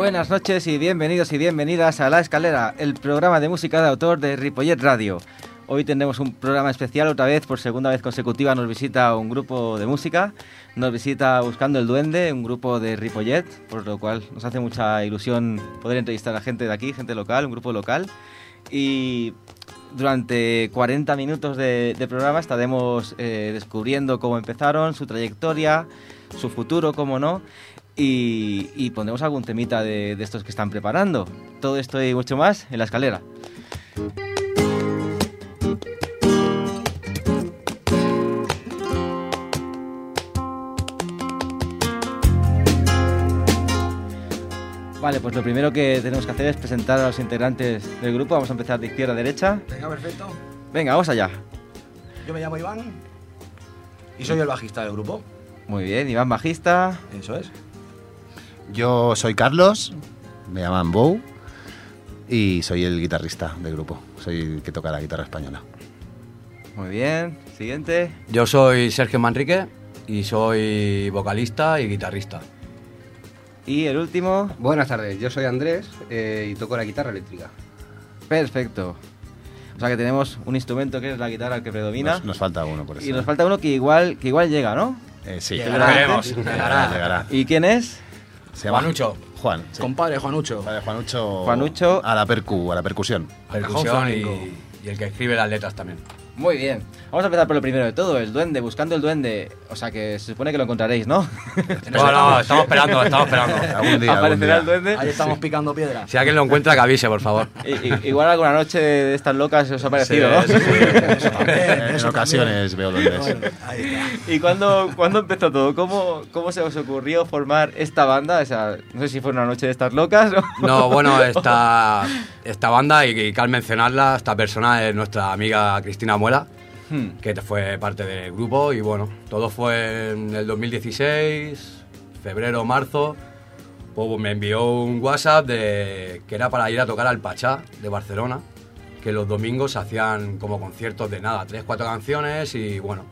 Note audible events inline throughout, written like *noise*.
Buenas noches y bienvenidos y bienvenidas a La Escalera, el programa de música de autor de Ripollet Radio. Hoy tendremos un programa especial, otra vez, por segunda vez consecutiva, nos visita un grupo de música, nos visita Buscando el Duende, un grupo de Ripollet, por lo cual nos hace mucha ilusión poder entrevistar a gente de aquí, gente local, un grupo local. Y durante 40 minutos de, programa estaremos eh, descubriendo cómo empezaron, su trayectoria, su futuro, cómo no, y, y pondremos algún temita de, de estos que están preparando. Todo esto y mucho más en la escalera. Vale, pues lo primero que tenemos que hacer es presentar a los integrantes del grupo. Vamos a empezar de izquierda a derecha. Venga, perfecto. Venga, vamos allá. Yo me llamo Iván y soy el bajista del grupo. Muy bien, Iván bajista. Eso es. Yo soy Carlos, me llaman Bow y soy el guitarrista del grupo. Soy el que toca la guitarra española. Muy bien. Siguiente. Yo soy Sergio Manrique y soy vocalista y guitarrista. Y el último. Buenas tardes, yo soy Andrés eh, y toco la guitarra eléctrica. Perfecto. O sea que tenemos un instrumento que es la guitarra que predomina. Nos, nos falta uno por eso. y nos falta uno que igual, que igual llega, ¿no? Eh, sí. Llegará, llegará. ¿Y quién es? Se llama Juanucho. Juan. sí. Compadre Juanucho. Juanucho. Juanucho. A la percu, a la percusión. Percusión y, y el que escribe las letras también. Muy bien. Vamos a empezar por lo primero de todo, el duende, buscando el duende. O sea que se supone que lo encontraréis, ¿no? *laughs* No, no, estamos esperando, estamos esperando. *laughs* Algún día. algún Aparecerá el día. duende. Ahí estamos picando piedras. Si alguien lo encuentra, que avise, por favor. I- i- igual alguna noche de estas locas os ha parecido, ¿no? Sí, sí, *laughs* Eso también, En eso ocasiones veo también. duendes. Bueno, ahí está. ¿Y cuándo, cuándo empezó todo? ¿Cómo, ¿Cómo se os ocurrió formar esta banda? O sea, no sé si fue una noche de estas locas o... No, bueno, esta, esta banda, y, y que al mencionarla, esta persona es nuestra amiga Cristina Muela, Hmm. que fue parte del grupo. Y bueno, todo fue en el 2016, febrero, marzo. Pues me envió un WhatsApp de, que era para ir a tocar al Pachá de Barcelona, que los domingos hacían como conciertos de nada, tres, cuatro canciones y bueno,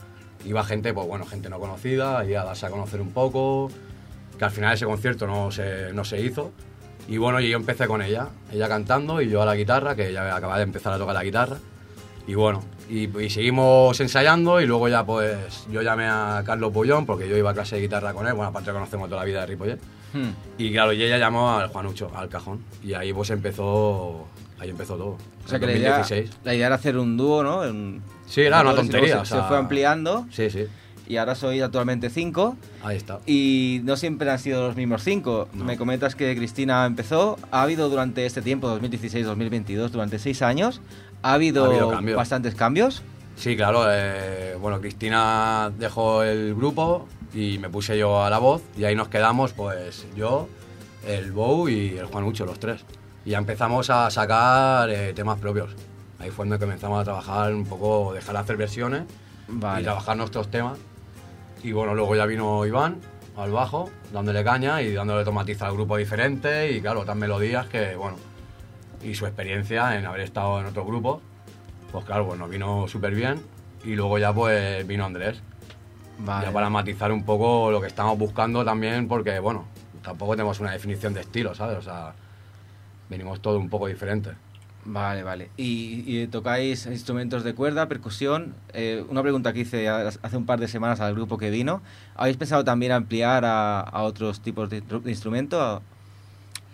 iba gente, pues bueno, gente no conocida, y a darse a conocer un poco, que al final ese concierto no se, no se hizo. Y bueno, yo empecé con ella, ella cantando y yo a la guitarra, que ella acababa de empezar a tocar la guitarra. Y bueno, y, y seguimos ensayando y luego ya pues yo llamé a Carlos Pullón porque yo iba a clase de guitarra con él, bueno, aparte conocemos toda la vida de Ripollet. Hmm. Y claro, y ella llamó al Juanucho, al cajón. Y ahí pues empezó, ahí empezó todo. O sea que la idea, 2016. la idea era hacer un dúo, ¿no? Un- Sí, era una tontería, Se, o sea- se fue ampliando Sí, sí, y ahora sois actualmente cinco. ahí está. Y no siempre han sido los mismos cinco. No. Me comentas que Cristina empezó. Ha habido durante este tiempo, 2016-2022, durante seis años, ha habido, Ha habido cambios. bastantes cambios. Sí, claro, eh, bueno, Cristina dejó el grupo y me puse yo a la voz y ahí nos quedamos pues yo, el Bow y el Juanucho, los tres. Y ya empezamos a sacar eh, temas propios. Ahí fue donde comenzamos a trabajar un poco, dejar de hacer versiones Vale. y trabajar nuestros temas. Y bueno, luego ya vino Iván al bajo, dándole caña y dándole tomatiza al grupo diferente y claro, otras melodías que, bueno, y su experiencia en haber estado en otro grupo, pues claro, pues nos vino súper bien. Y luego ya pues vino Andrés, Vale. ya para matizar un poco lo que estamos buscando también, porque bueno, tampoco tenemos una definición de estilo, ¿sabes? O sea, venimos todo un poco diferente. Vale, vale. ¿Y, y tocáis instrumentos de cuerda, percusión? Eh, una pregunta que hice hace un par de semanas al grupo que vino. ¿Habéis pensado también ampliar a, a otros tipos de, de instrumento?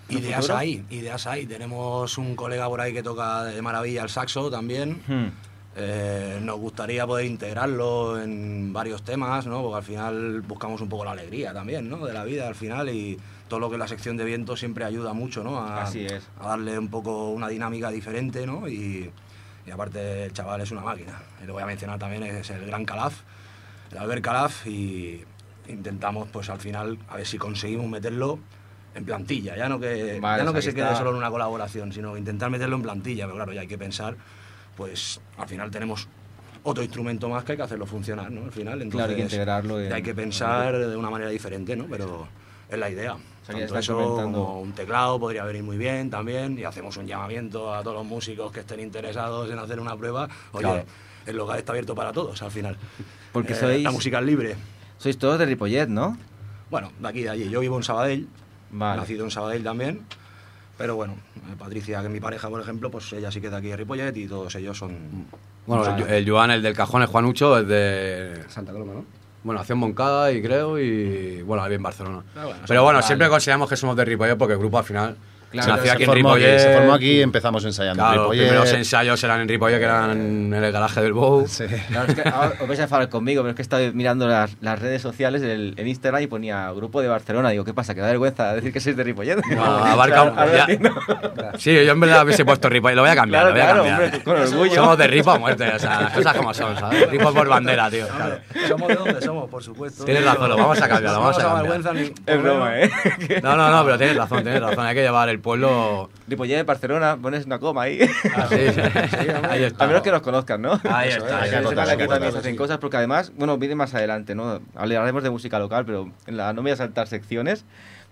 ¿En un Ideas futuro? hay, ideas hay. Tenemos un colega por ahí que toca de maravilla el saxo también. Hmm. Eh, nos gustaría poder integrarlo en varios temas, ¿no? Porque al final buscamos un poco la alegría también, ¿no? De la vida al final y todo lo que es la sección de viento siempre ayuda mucho, ¿no? A, Así es. a darle un poco una dinámica diferente, ¿no? Y, y aparte el chaval es una máquina. Y lo voy a mencionar también, es el gran Calaf, el Albert Calaf y intentamos pues al final a ver si conseguimos meterlo en plantilla, ya no que, Vale, ya no que se quede está- solo en una colaboración, sino intentar meterlo en plantilla, pero claro, ya hay que pensar, pues al final tenemos otro instrumento más que hay que hacerlo funcionar, ¿no? Al final, entonces Claro, hay que integrarlo en- hay que pensar de una manera diferente, ¿no? Pero es la idea. sea, Tanto eso comentando- como un teclado podría venir muy bien también y hacemos un llamamiento a todos los músicos que estén interesados en hacer una prueba. Oye, Claro. el local está abierto para todos al final. Porque Eh, sois- La música es libre. Sois todos de Ripollet, ¿no? Bueno, de aquí de allí. Yo vivo en Sabadell, Vale. nacido en Sabadell también. Pero bueno, eh, Patricia, que es mi pareja, por ejemplo, pues ella sí queda aquí de Ripollet y todos ellos son... Bueno, o sea, el, el Joan, el del cajón, el Juanucho, es de. Santa Coloma, ¿no? Bueno, nació en Moncada y creo, y bueno, ahí en Barcelona. Pero bueno, Pero bueno, siempre consideramos que somos de Ripollet porque el grupo al final Claro, se nació se, aquí en formó aquí, Ripollet. se formó aquí y empezamos ensayando los primeros ensayos eran en Ripollet, que eran en el garaje del Bow. *laughs* Sí. Claro, es que ahora os vais a enfadar conmigo, pero es que he estado mirando las, las redes sociales el- en Instagram y ponía grupo de Barcelona. Digo, ¿qué pasa? ¿Que da vergüenza decir que sois de Ripollet? No, *laughs* abarca un- ya. Sí, yo en verdad hubiese puesto Ripollet, lo voy a cambiar, Claro, lo voy a claro, cambiar. hombre, con orgullo. Somos de Ripo a muerte, o sea, cosas como son, ¿sabes? Ripo por bandera, tío. Hombre, somos de donde somos, por supuesto. Tienes razón, lo vamos a cambiar, lo vamos a cambiar. Es broma, ¿eh? No, no, no, pero tienes razón, tienes razón, hay que llevar el pueblo... Ripollet, Barcelona, pones una coma ahí. Así, *laughs* ahí está. A menos que nos conozcan, ¿no? Ahí está, hay Que acotar, que hay aquí que también se hacen sí. cosas, porque además, bueno, viene más adelante, ¿no? Hablaremos de música local, pero en la, no me voy a saltar secciones.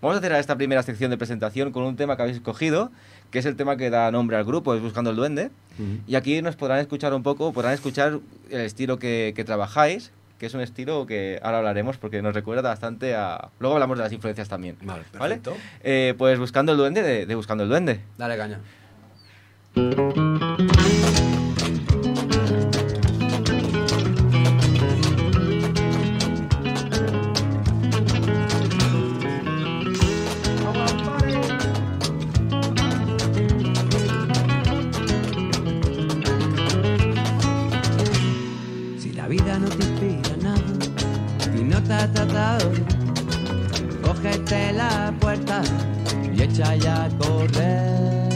Vamos a hacer esta primera sección de presentación con un tema que habéis escogido, que es el tema que da nombre al grupo, es Buscando el Duende. Y aquí nos podrán escuchar un poco, podrán escuchar el estilo que, que trabajáis, que es un estilo que ahora hablaremos porque nos recuerda bastante a... Luego hablamos de las influencias también. Vale, ¿Vale? perfecto. Eh, pues Buscando el Duende de, de Buscando el Duende. Dale caña. Tratado, cógete la puerta y echa ya a correr.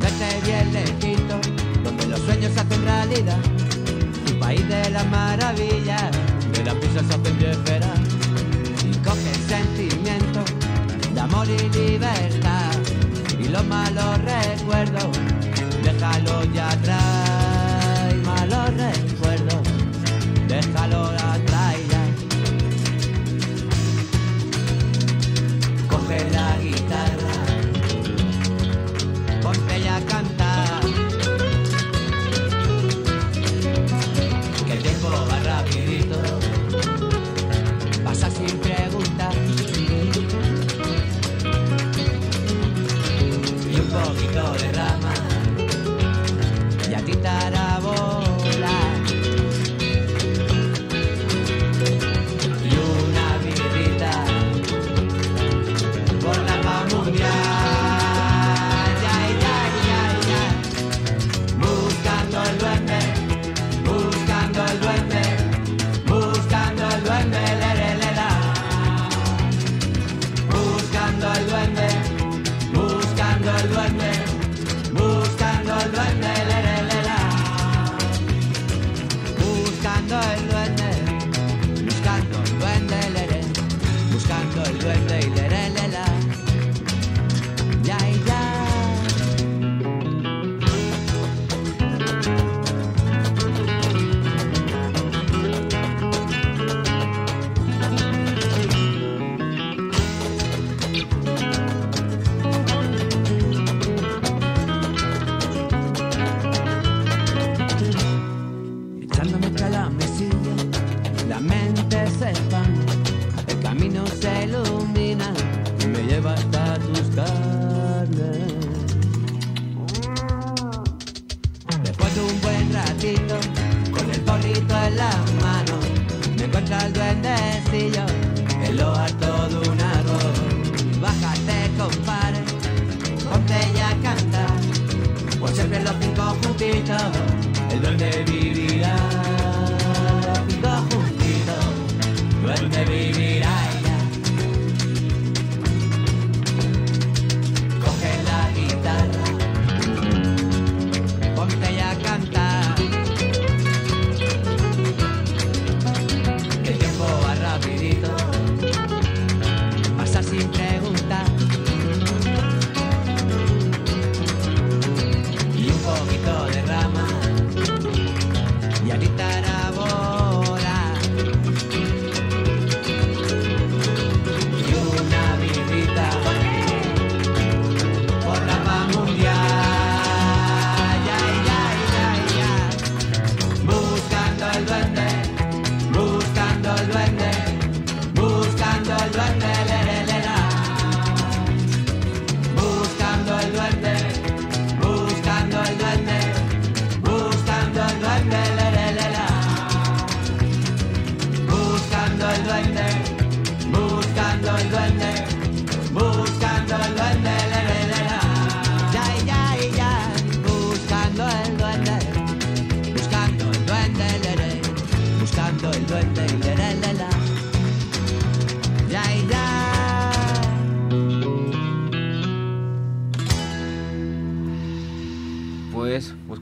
Vete bien lejito, donde los sueños hacen realidad, un país de las maravillas, de las prisas hacen llegar. Y coge el sentimiento de amor y libertad y los malos recuerdos déjalo ya atrás déjalo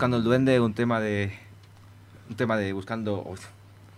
Buscando el Duende, un tema de. Un tema de Buscando. Uf,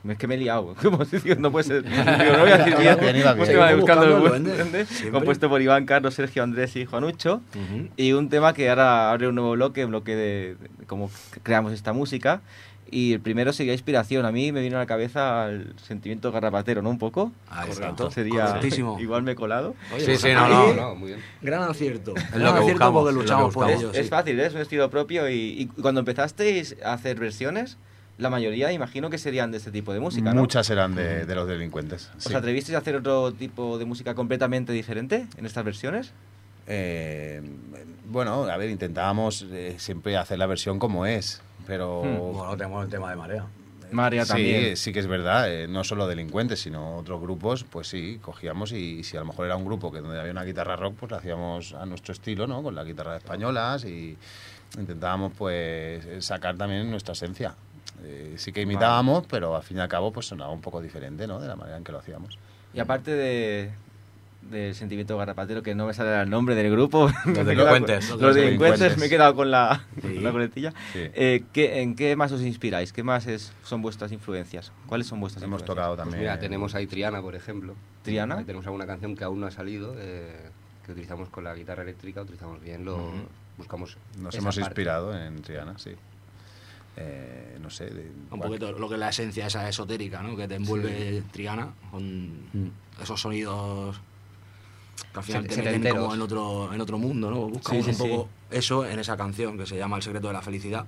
es que me he liado. ¿Cómo se dice? No puede ser. Digo, no voy a decir *laughs* bien. Un tema de Buscando el Duende, Duende, *laughs* compuesto por Iván, Carlos, Sergio, Andrés y Juanucho. Ujú. Y un tema que ahora abre un nuevo bloque, un bloque de, de cómo creamos esta música. Y el primero sería inspiración. A mí me vino a la cabeza el sentimiento garrapatero, ¿no? Un poco. Está. Correcto. Sería. Correctísimo. *laughs* Igual me he colado. Oye, Sí, pues sí, no, No, no. muy bien. Gran acierto. lo Gran que acierto buscamos, porque es lo que luchamos por ello. Es sí. fácil, ¿eh? es un estilo propio. Y, y cuando empezasteis a hacer versiones, la mayoría imagino que serían de este tipo de música, ¿no? Muchas eran de, de los delincuentes. ¿Os sí. atrevisteis a hacer otro tipo de música completamente diferente en estas versiones? Eh, bueno, a ver, intentábamos eh, siempre hacer la versión como es, pero... Bueno, tenemos el tema de marea. María también. Sí, sí que es verdad, eh, no solo delincuentes, sino otros grupos, pues sí, cogíamos y, si a lo mejor era un grupo que donde había una guitarra rock, pues la hacíamos a nuestro estilo, ¿no? Con las guitarras españolas y intentábamos pues sacar también nuestra esencia. Eh, sí que imitábamos, pero al fin y al cabo pues sonaba un poco diferente, ¿no? De la manera en que lo hacíamos. Y aparte de del sentimiento garrapatero, que no me sale el nombre del grupo. *laughs* quedado delincuentes. con- Los Los delincuentes, delincuentes. me he quedado con la, Sí. con la coletilla. Sí. Eh, ¿qué- ¿En qué más os inspiráis? ¿Qué más es, son vuestras influencias? ¿Cuáles son vuestras Hemos influencias? tocado Pues también... mira, tenemos ahí Triana, por ejemplo. ¿Triana? Ahí tenemos alguna canción que aún no ha salido, eh, que utilizamos con la guitarra eléctrica, utilizamos bien, lo buscamos. Nos hemos parte. inspirado en Triana, sí. Eh, no sé. de- Un poquito lo que es la esencia esa esotérica, ¿no? Que te envuelve Triana con Mm. esos sonidos que al final Se- te meten como en otro, en otro mundo, ¿no? Buscamos Sí, sí, un poco eso en esa canción que se llama El secreto de la felicidad.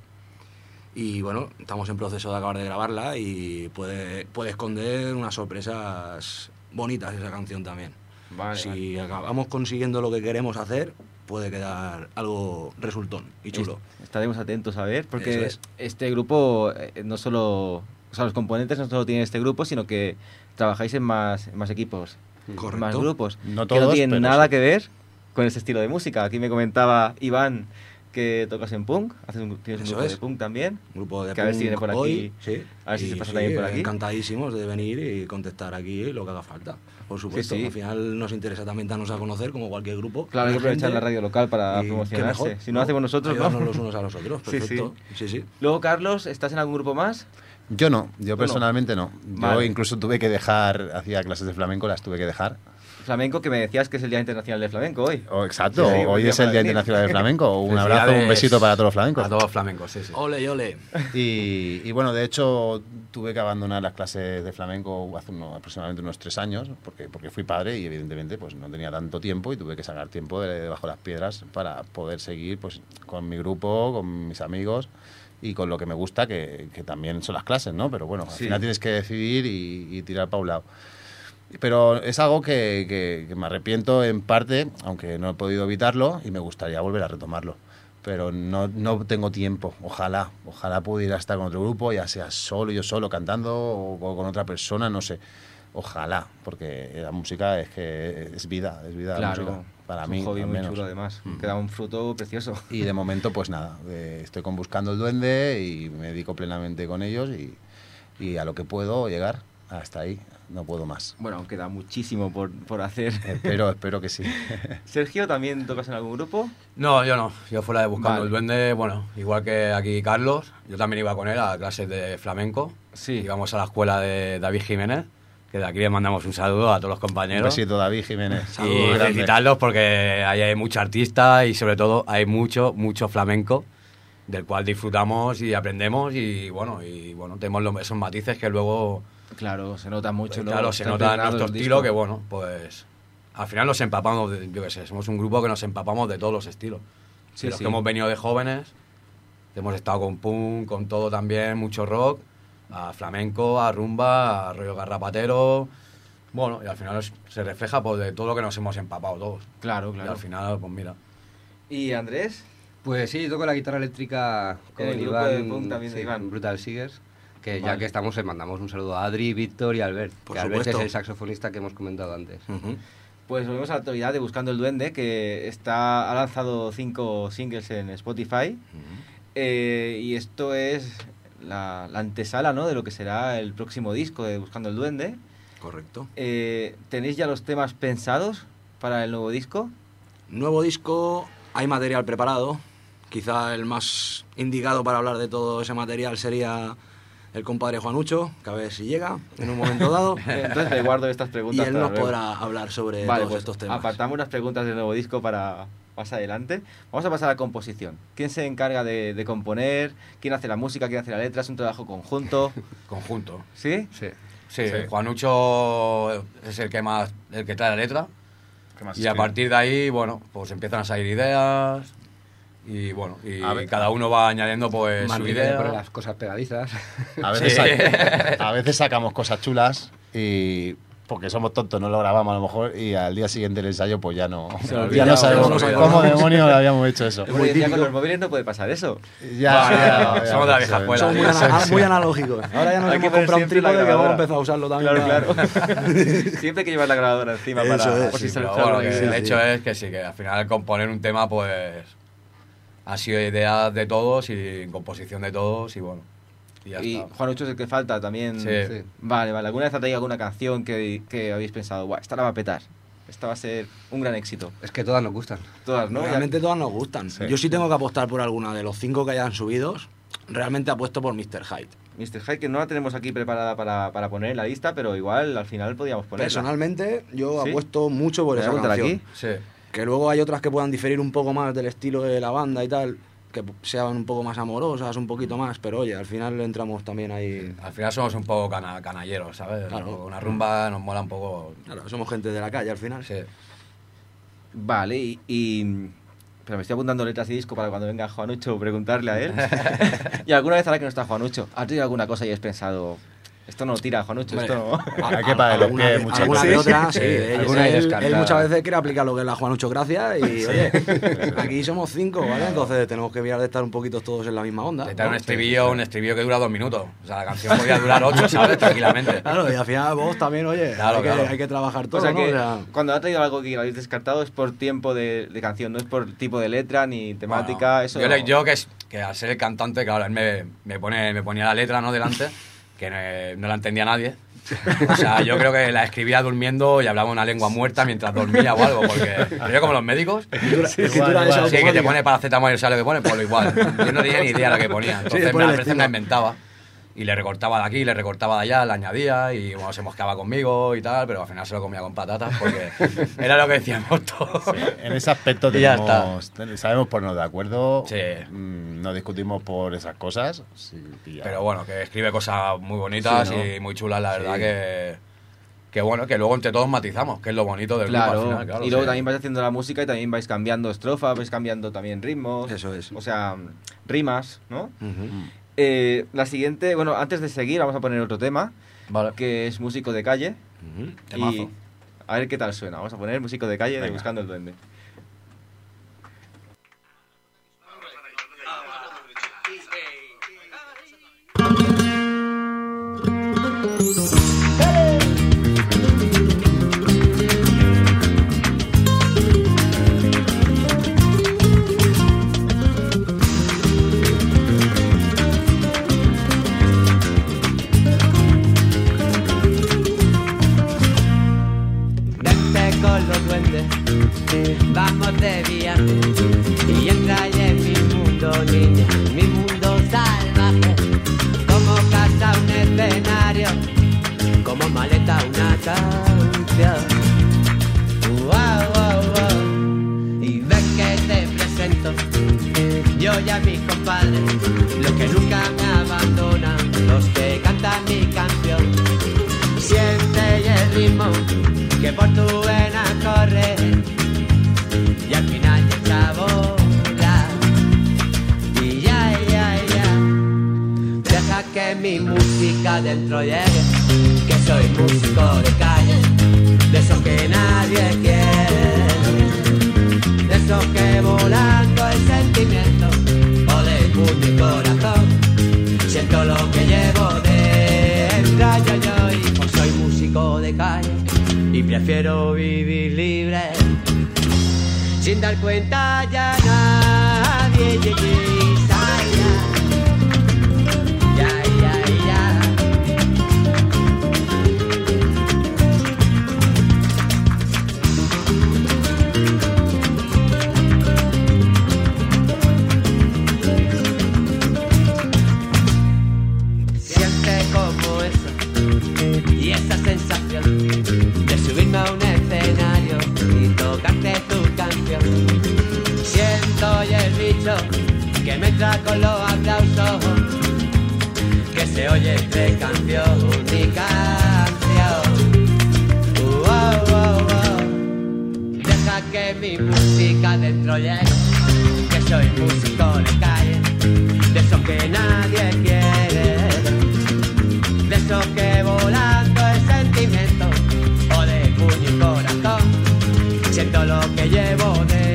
Y bueno, estamos en proceso de acabar de grabarla y puede, puede esconder unas sorpresas bonitas esa canción también. Vale, si acabamos consiguiendo lo que queremos hacer, puede quedar algo resultón y chulo. Est- Estaremos atentos a ver, porque es. este grupo eh, no solo. O sea, los componentes no solo tienen este grupo, sino que trabajáis en más, en más equipos, Correcto. más grupos. No que no todos, tienen nada sí. que ver con ese estilo de música. Aquí me comentaba Iván que tocas en punk, haces un, tienes un grupo es. de punk también. Un grupo de Que a ver si punk viene por aquí. hoy, sí. A ver si Y se pasa sí, también por aquí. Encantadísimos de venir y contestar aquí lo que haga falta. Por supuesto, Sí, al final nos interesa también darnos a conocer como cualquier grupo. Claro, hay que aprovechar la radio local para promocionarse. mejor, si no, hacemos nosotros, Ayudarnos ¿no? los unos a los otros, *laughs* perfecto. Sí, sí. Luego, Carlos, ¿estás en algún grupo más? Yo no, yo personalmente no. Yo Vale. incluso tuve que dejar, hacía clases de flamenco, las tuve que dejar. Flamenco, que me decías que es el Día Internacional del Flamenco hoy. Oh, exacto, Sí, sí, buen hoy es el Día venir. Internacional del Flamenco. Un abrazo, un besito para todos los flamencos. A todos los flamencos, sí, sí. Ole, y ole. Y, y bueno, de hecho, tuve que abandonar las clases de flamenco hace uno- aproximadamente unos tres años, porque, porque fui padre y evidentemente pues no tenía tanto tiempo y tuve que sacar tiempo de debajo de las piedras para poder seguir pues con mi grupo, con mis amigos y con lo que me gusta, que, que también son las clases, ¿no? Pero bueno, al Sí. final tienes que decidir y, y tirar para un lado. Pero es algo que, que- que me arrepiento en parte, aunque no he podido evitarlo y me gustaría volver a retomarlo. Pero no, no tengo tiempo. Ojalá, ojalá pudiera estar con otro grupo, ya sea solo, yo solo cantando o con con otra persona, no sé. Ojalá, porque la música es que es vida, es vida la música. Para es mí, un hobby al muy menos. chulo, además. Mm. Queda un fruto precioso. Y de momento, pues nada, eh, estoy con Buscando el Duende y me dedico plenamente con ellos y, y a lo que puedo llegar, hasta ahí, no puedo más. Bueno, queda muchísimo por, por hacer. Espero, espero que sí. *laughs* Sergio, ¿también tocas en algún grupo? No, yo no. Yo fuera de Buscando Vale. el Duende, bueno, igual que aquí Carlos, yo también iba con él a clases de flamenco. Sí. Íbamos a la escuela de David Jiménez, que de aquí le mandamos un saludo a todos los Un compañeros. besito, David Jiménez. y Saludos felicitarlos porque ahí hay muchos artistas y sobre todo hay mucho, mucho flamenco del cual disfrutamos y aprendemos y bueno, y bueno, tenemos los- esos matices que luego Claro, se nota mucho. pues, claro, se nota en nuestro estilo disco. que bueno, pues al final nos empapamos, de, yo qué sé, somos un grupo que nos empapamos de todos los estilos. Sí, De los sí. que hemos venido de jóvenes, hemos estado con punk, con todo también, mucho rock, a flamenco, a rumba, a rollo garrapatero. Bueno, y al final es- se refleja pues, de todo lo que nos hemos empapado todos. Claro, Y claro. al final, pues mira. ¿Y Andrés? Pues sí, toco la guitarra eléctrica con el grupo Iván, de punk también de Iván. con Brutal Seegers. Que Vale. ya que estamos, le mandamos un saludo a Adri, Víctor y Albert. Por que Albert supuesto. es el saxofonista que hemos comentado antes. Ujú. Pues volvemos a la actualidad de Buscando el Duende, que está, ha lanzado cinco singles en Spotify. Eh, y esto es la, la antesala ¿no? de lo que será el próximo disco de Buscando el Duende. Correcto. Eh, ¿Tenéis ya los temas pensados para el nuevo disco? Nuevo disco, hay material preparado. quizá el más indicado para hablar de todo ese material sería el compadre Juanucho, que a ver si llega en un momento dado. *laughs* Entonces me guardo estas y preguntas él para nos podrá hablar sobre Vale, todos pues estos temas. apartamos las preguntas del nuevo disco para más adelante. Vamos a pasar a la composición. ¿Quién se encarga de, de componer? ¿Quién hace la música? ¿Quién hace la letra? ¿Es un trabajo conjunto? *laughs* Conjunto. ¿Sí? Sí. Sí, Sí. Juanucho es el que más, el que trae la letra. ¿Qué más Y a partir de ahí, bueno, pues empiezan a salir ideas. Y bueno, y A ver. cada uno va añadiendo pues su idea. pone las cosas pegadizas. A veces, *laughs* Sí. sac- a veces sacamos cosas chulas y porque somos tontos no lo grabamos a lo mejor y al día siguiente del ensayo pues ya no, ya no sabemos cómo demonios habíamos hecho eso. En día con los móviles no puede pasar eso. Ya, Vale, ya, ya, somos de la ya, vieja ya, escuela, Somos muy, Sí, ana- sí. muy analógicos. Ahora ya nos Hay que hemos comprado un trípode que vamos a empezar a usarlo también. Claro, para- claro. *laughs* Siempre hay que llevar la grabadora encima Eso para es, por si sí, se bueno, que algo. el sí, hecho sí. es que sí, que al final componer un tema pues ha sido idea de todos y composición de todos y bueno. Y ya Y está. Juanucho es el que falta también. Sí. Sí. Vale, vale. ¿Alguna vez ha traído alguna canción que, que habéis pensado, Buah, esta la va a petar? Esta va a ser un gran éxito. Es que todas nos gustan. Todas, ¿no? Realmente todas nos gustan. Sí. Yo sí tengo que apostar por alguna de los cinco que hayan subido. Realmente apuesto por Mr. Hyde. Mr. Hyde, que no la tenemos aquí preparada para, para poner en la lista, pero igual al final podíamos ponerla. Personalmente, yo ¿Sí? apuesto mucho por ¿Me esa canción. aquí? Sí. Que luego hay otras que puedan diferir un poco más del estilo de la banda y tal, que sean un poco más amorosas, un poquito más, pero oye, al final entramos también ahí. Al final somos un poco cana- canalleros, ¿sabes? Claro. Una rumba nos mola un poco. Claro, somos gente de la calle al final. Sí. Vale, y, y- Pero me estoy apuntando letras y disco para cuando venga Juanucho preguntarle a él. *laughs* *laughs* y alguna vez ahora que no está Juanucho, ¿has tenido alguna cosa y has pensado, esto no tira, Juanucho, esto no... *laughs* Hay que pagar los Alguna, pies, que- muchas veces. que otra, sí. Sí, él- él, muchas veces quiere aplicar lo que es la Juanucho Gracia y, oye, *laughs* aquí somos cinco, ¿vale? Entonces tenemos que mirar de estar un poquito todos en la misma onda. Te ¿no? un estribillo, un estribillo que dura dos minutos. O sea, la canción podía durar ocho, *laughs* ¿sabes? Tranquilamente. Claro, y al final vos también, oye, Claro, hay, que, claro. hay que trabajar todo, O sea ¿no? que O sea, cuando ha traído algo que lo habéis descartado es por tiempo de, de canción, no es por tipo de letra ni temática, Bueno, eso... Yo, yo que, es- que al ser el cantante, claro, él me, me, pone, me ponía la letra ¿no? delante, que no, no la entendía nadie. O sea, yo creo que la escribía durmiendo y hablaba una lengua muerta mientras dormía o algo, porque yo como los médicos, *laughs* igual, igual. sí, que te pone paracetamol y sabes lo que pone, pues lo igual. Yo no tenía ni idea de lo que ponía. Entonces pone me, a el veces estilo. me inventaba. Y le recortaba de aquí, le recortaba de allá, le añadía y bueno, se mosqueaba conmigo y tal, pero al final se lo comía con patatas porque *laughs* era lo que decíamos todos. En ese aspecto *laughs* tenemos, ten- sabemos ponernos de acuerdo, Sí. mm, no discutimos por esas cosas. sí. Pero bueno, que escribe cosas muy bonitas Sí, ¿no? y muy chulas, la verdad Sí. que, que bueno, que luego entre todos matizamos, que es lo bonito del Claro, grupo al final, claro, y luego sí. también vais haciendo la música y también vais cambiando estrofas, vais cambiando también ritmos. Eso es. O sea, rimas, ¿no? Ujú. Eh, la siguiente, bueno, antes de seguir vamos a poner otro tema, Vale. que es músico de calle. Y a ver qué tal suena. Vamos a poner músico de calle de. Buscando el Duende. Mis compadres, los que nunca me abandonan, los que cantan mi canción. Siente y el ritmo que por tu vena corre y al final ya a volar. Y ya, ya, ya. Deja que mi música dentro llegue, que soy músico de calle, de esos que nadie quiere, de esos que volando el sentimiento mi corazón. Siento lo que llevo dentro yo, y pues soy músico de calle y prefiero vivir libre sin dar cuenta ya nadie. ye, con los aplausos que se oye entre canción y canción. Wow, wow, wow. Deja que mi música dentro llegue, que soy músico de calle, de eso que nadie quiere, de eso que volando es sentimiento, o de puño y corazón, siento lo que llevo dentro,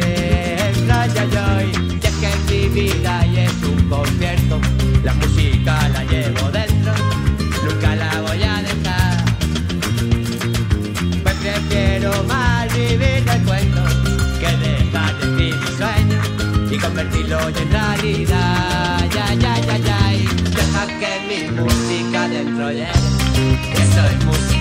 en realidad. Ya, ya, ya, ya. Y deja que mi música dentro llegue. Que soy músico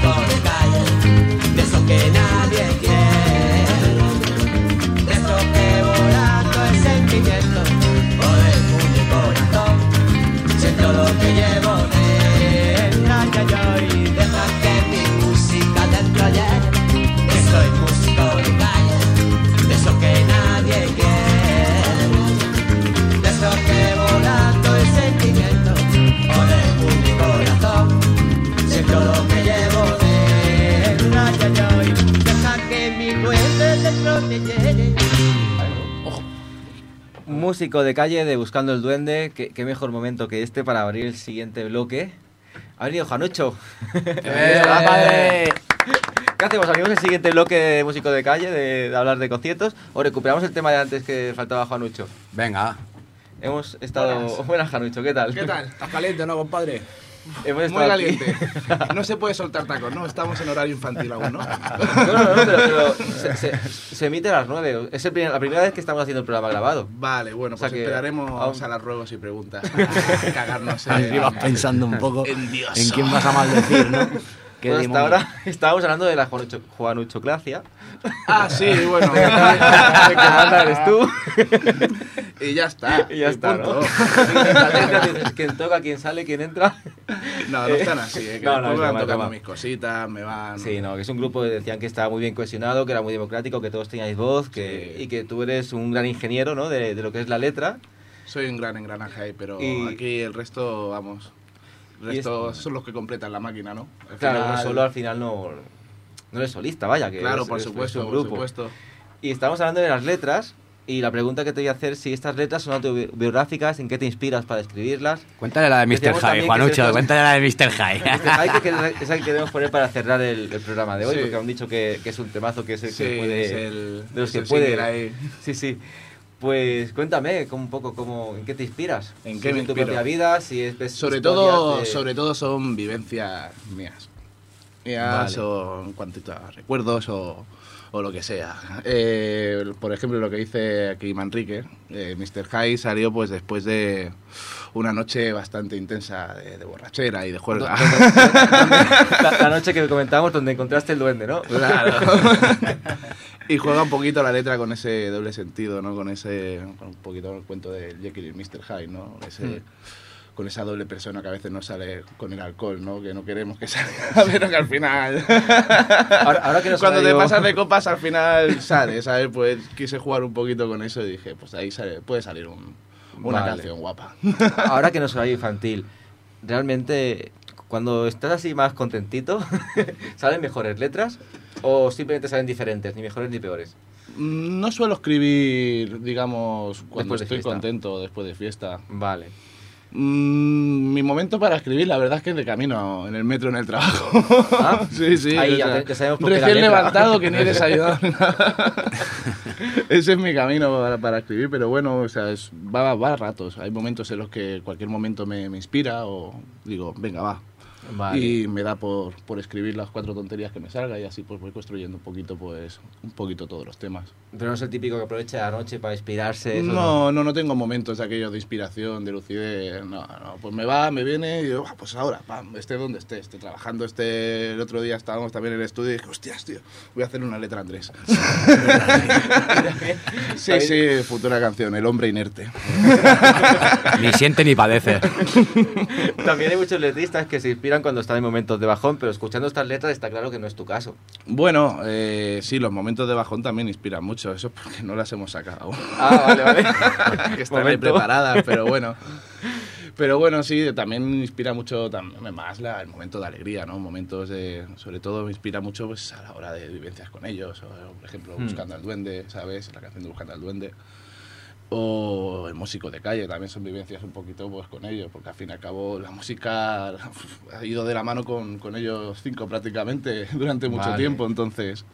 Músico de calle de Buscando el Duende, qué, qué mejor momento que este para abrir el siguiente bloque. Ha venido Janucho. ¡Hola, *laughs* padre! ¿Qué hacemos? ¿Abrimos el siguiente bloque de Músico de calle, de, de hablar de conciertos? ¿O recuperamos el tema de antes que faltaba Janucho? Venga. Hemos estado... Buenas, *laughs* Janucho, ¿qué tal? ¿Qué tal? ¿Estás caliente, no, compadre? *laughs* Hemos Muy estado aquí- caliente. *laughs* No se puede soltar tacos, ¿no? Estamos en horario infantil aún, ¿no? *laughs* No, no, no, pero, pero se, se- se emite a las 9. Es el primer- la primera vez que estamos haciendo el programa grabado. Vale, bueno, O sea pues que esperaremos aún- a las ruegos y preguntas. Cagarnos en, Ahí ibas pensando un poco en Dios. en quién vas a maldecir, ¿no? Qué Bueno, hasta demonio. ahora *laughs* estábamos hablando de la Juanucho, Juanuchoclacia. Ah, sí, bueno. *laughs* Que manda eres tú. *laughs* y ya está. Y ya está, ¿no? punto. Quién toca, quién sale, quién entra. No, no están así. eh, que No, no, me van tocando mis cositas, me van... Sí, no, que es un grupo que decían que estaba muy bien cohesionado, que era muy democrático, que todos teníais voz, que, Sí. y que tú eres un gran ingeniero, ¿no? De, de lo que es la letra. Soy un gran engranaje ahí, pero Y- aquí el resto, vamos... Resto son los que completan la máquina, ¿no? Al Claro, final- uno solo al final no, no eres solista, vaya, que Claro, es- por es- supuesto, es un por grupo. supuesto. Y estamos hablando de las letras, y la pregunta que te voy a hacer, si estas letras son autobiográficas, ¿en qué te inspiras para escribirlas? Cuéntale la de Mr. High, Juanucho, cuéntale la de Mr. High. Hay que, es la que queremos poner para cerrar el, el programa de hoy, Sí. porque han dicho que, que es un temazo que es el Sí, que puede... es el, de los es que el puede... Sí, sí. Pues cuéntame un poco cómo, en qué te inspiras. ¿En Si qué es me tu inspiro? propia vida, si es ves Sobre todo, de- sobre todo son vivencias mías. Mías Vale. o en cuanto a recuerdos o, o lo que sea. Eh, por ejemplo, lo que dice aquí Manrique, eh, Mr. High salió pues después de una noche bastante intensa de, de borrachera y de juerga. *laughs* la, la noche que comentábamos donde encontraste el duende, ¿no? Claro. *laughs* y juega un poquito la letra con ese doble sentido, ¿no? Con ese, con un poquito el cuento de Jekyll y Mr. Hyde, ¿no? Ese, Con esa doble persona que a veces no sale con el alcohol, ¿no? Que no queremos que salga, *laughs* pero que al final... *laughs* Ahora, ahora que Cuando te ido- pasas de copas al final sale, ¿sabes? Pues quise jugar un poquito con eso y dije, pues ahí sale, puede salir un- una Vale. canción guapa. Ahora *laughs* que no soy infantil, realmente cuando estás así más contentito, *laughs* ¿salen mejores letras? ¿O simplemente salen diferentes, ni mejores ni peores? Mm, No suelo escribir, digamos, cuando de estoy fiesta. contento después de fiesta. Vale. Mm, mi momento para escribir, la verdad es que es de camino, en el metro, en el trabajo. Ah, *laughs* sí, sí. ahí ya sea, ya sabemos la recién levantado, que ni he *laughs* desayunado. Ese es mi camino para, para escribir, pero bueno, o sea, es- va, va a ratos. Hay momentos en los que cualquier momento me, me inspira o digo, venga, va. Vale. Y me da por, por escribir las cuatro tonterías que me salga y así pues voy construyendo un poquito, pues, un poquito todos los temas. Pero no es el típico que aprovecha la noche para inspirarse. eso No, no, no tengo momentos de aquellos de inspiración, de lucidez. No, no, pues me va, me viene y digo, "Ah, pues ahora, pam, esté donde esté, esté trabajando. Este, el otro día estábamos también en el estudio y dije, hostias, tío, voy a hacer una letra Andrés. *laughs* sí, sí, futura canción, El hombre inerte. *laughs* Ni siente ni padece. También hay muchos letristas que se inspiran cuando están en momentos de bajón, pero escuchando estas letras está claro que no es tu caso. Bueno, eh, sí, los momentos de bajón también inspiran mucho. Eso es porque no las hemos sacado. Ah, vale, vale. *laughs* que están ahí preparadas, pero bueno. Pero bueno, sí, también inspira mucho tam- más la- el momento de alegría, ¿no? Momentos de... Sobre todo me inspira mucho pues, a la hora de vivencias con ellos. O, por ejemplo, Hmm. Buscando al Duende, ¿sabes? La canción de Buscando al Duende. O el músico de calle, también son vivencias un poquito pues, con ellos, porque al fin y al cabo la música *laughs* ha ido de la mano con, con ellos cinco prácticamente *laughs* durante mucho Vale. tiempo, entonces...